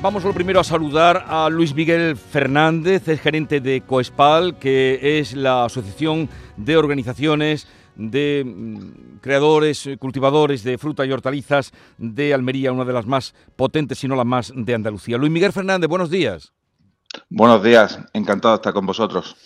Vamos lo primero a saludar a Luis Miguel Fernández, es gerente de Coespal, que es la asociación de organizaciones de mm, creadores, cultivadores de fruta y hortalizas de Almería, una de las más potentes, si no la más, de Andalucía. Luis Miguel Fernández, buenos días. Buenos días, encantado de estar con vosotros.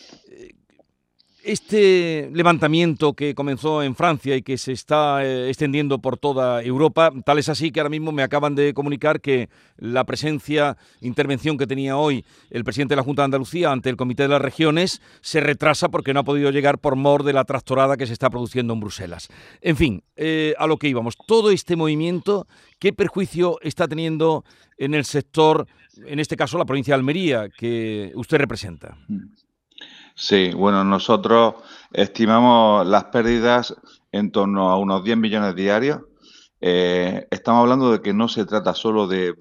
Este levantamiento que comenzó en Francia y que se está eh, extendiendo por toda Europa, tal es así que ahora mismo me acaban de comunicar que la presencia, intervención que tenía hoy el presidente de la Junta de Andalucía ante el Comité de las Regiones se retrasa porque no ha podido llegar por mor de la trastorada que se está produciendo en Bruselas. En fin, eh, a lo que íbamos, todo este movimiento, ¿qué perjuicio está teniendo en el sector, en este caso la provincia de Almería, que usted representa? Mm. Sí, bueno, nosotros estimamos las pérdidas en torno a unos 10 millones diarios. Eh, estamos hablando de que no se trata solo de,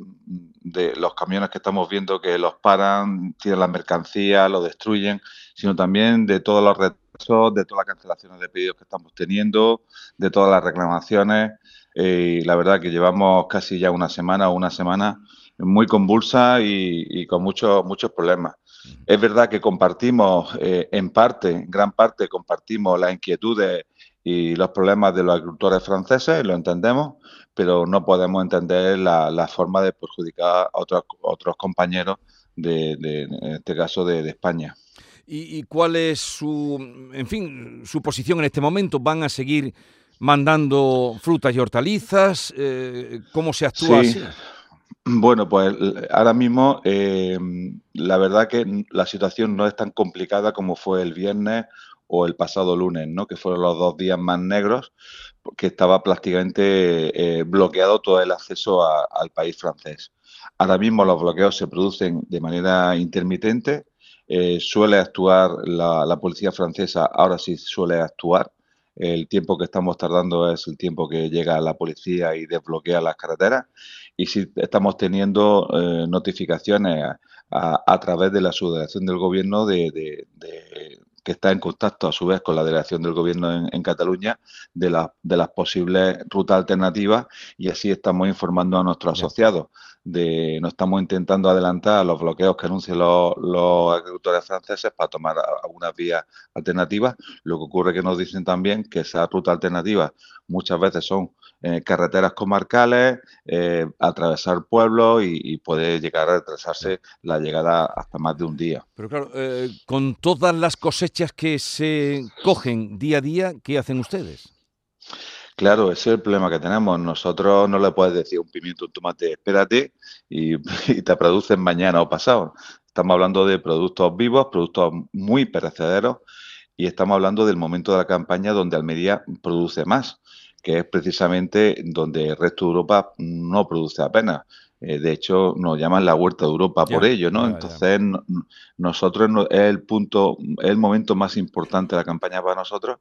los camiones que estamos viendo que los paran, tiran las mercancías, lo destruyen, sino también de todos los retrasos, de todas las cancelaciones de pedidos que estamos teniendo, de todas las reclamaciones. Eh, y la verdad que llevamos casi ya una semana o una semana muy convulsa y, y con muchos muchos problemas. Es verdad que compartimos eh, en parte, gran parte, compartimos las inquietudes y los problemas de los agricultores franceses, lo entendemos, pero no podemos entender la, forma de perjudicar a otros, otros compañeros, de, en este caso de, España. ¿Y, cuál es su, en fin, su posición en este momento? ¿Van a seguir mandando frutas y hortalizas? Eh, ¿Cómo se actúa así? Bueno, pues ahora mismo eh, la verdad que la situación no es tan complicada como fue el viernes o el pasado lunes, ¿no? que fueron los dos días más negros, que estaba prácticamente eh, bloqueado todo el acceso al país francés. Ahora mismo los bloqueos se producen de manera intermitente, eh, suele actuar la, policía francesa, ahora sí suele actuar, el tiempo que estamos tardando es el tiempo que llega la policía y desbloquea las carreteras. Y si estamos teniendo eh, notificaciones a, través de la subdelegación del gobierno de, que está en contacto a su vez con la delegación del gobierno en, Cataluña de, de las posibles rutas alternativas y así estamos informando a nuestros asociados de no estamos intentando adelantar los bloqueos que anuncian los, agricultores franceses para tomar algunas vías alternativas. Lo que ocurre es que nos dicen también que esas rutas alternativas muchas veces son eh, carreteras comarcales, eh, atravesar pueblos y, puede llegar a retrasarse la llegada hasta más de un día. Pero claro, eh, con todas las cosechas que se cogen día a día, ¿qué hacen ustedes? Claro, ese es el problema que tenemos. Nosotros no le puedes decir un pimiento, un tomate, espérate y, te producen mañana o pasado. Estamos hablando de productos vivos, productos muy perecederos y estamos hablando del momento de la campaña donde Almería produce más, que es precisamente donde el resto de Europa no produce apenas. Eh, de hecho, nos llaman la huerta de Europa por ello, ¿no? Entonces, nosotros es el punto, es el momento más importante de la campaña para nosotros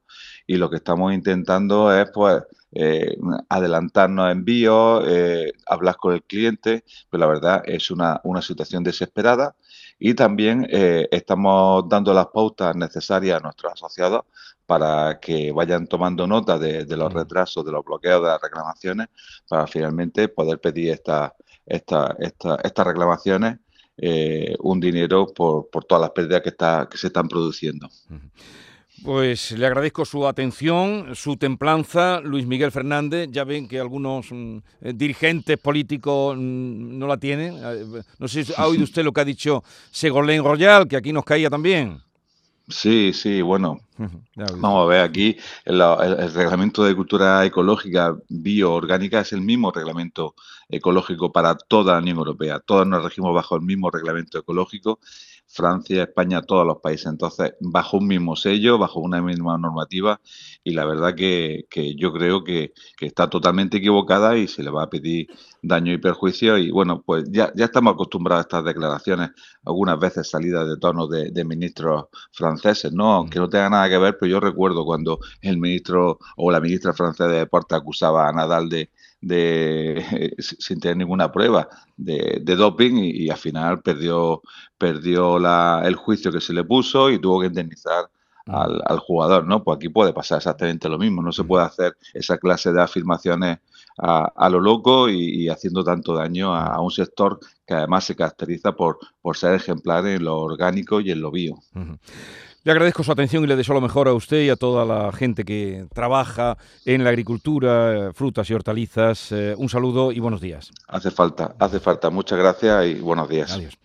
y lo que estamos intentando es, pues, eh, adelantarnos envíos, eh, hablar con el cliente, pero la verdad es una, una situación desesperada y también eh, estamos dando las pautas necesarias a nuestros asociados para que vayan tomando nota de, de los mm. retrasos, de los bloqueos, de las reclamaciones, para finalmente poder pedir esta, esta, estas reclamaciones eh, un dinero por, por, todas las pérdidas que, está, que se están produciendo. Pues le agradezco su atención, su templanza, Luis Miguel Fernández. Ya ven que algunos mm, eh, dirigentes políticos mm, no la tienen. Eh, no sé si ha oído usted lo que ha dicho Segolén Royal, que aquí nos caía también. Sí, sí, bueno. Vamos a ver, aquí el, reglamento de cultura ecológica bioorgánica es el mismo reglamento ecológico para toda la Unión Europea. Todos nos regimos bajo el mismo reglamento ecológico. Francia, España, todos los países. Entonces, bajo un mismo sello, bajo una misma normativa. Y la verdad que, yo creo que, está totalmente equivocada y se le va a pedir daño y perjuicio. Y bueno, pues ya, ya estamos acostumbrados a estas declaraciones, algunas veces salidas de tono de, ministros franceses, ¿no? Aunque no tenga nada que ver, pero yo recuerdo cuando el ministro o la ministra francesa de Deportes acusaba a Nadal de, de sin tener ninguna prueba de, doping y, al final perdió, perdió la, el juicio que se le puso y tuvo que indemnizar mm. al, jugador, ¿no? Pues aquí puede pasar exactamente lo mismo, no se mm. puede hacer esa clase de afirmaciones a, lo loco y, haciendo tanto daño a, un sector que además se caracteriza por, por ser ejemplar en lo orgánico y en lo bio. Le agradezco su atención y le deseo lo mejor a usted y a toda la gente que trabaja en la agricultura, frutas y hortalizas. Eh, un saludo y buenos días. Hace falta, hace falta. Muchas gracias y buenos días. Adiós.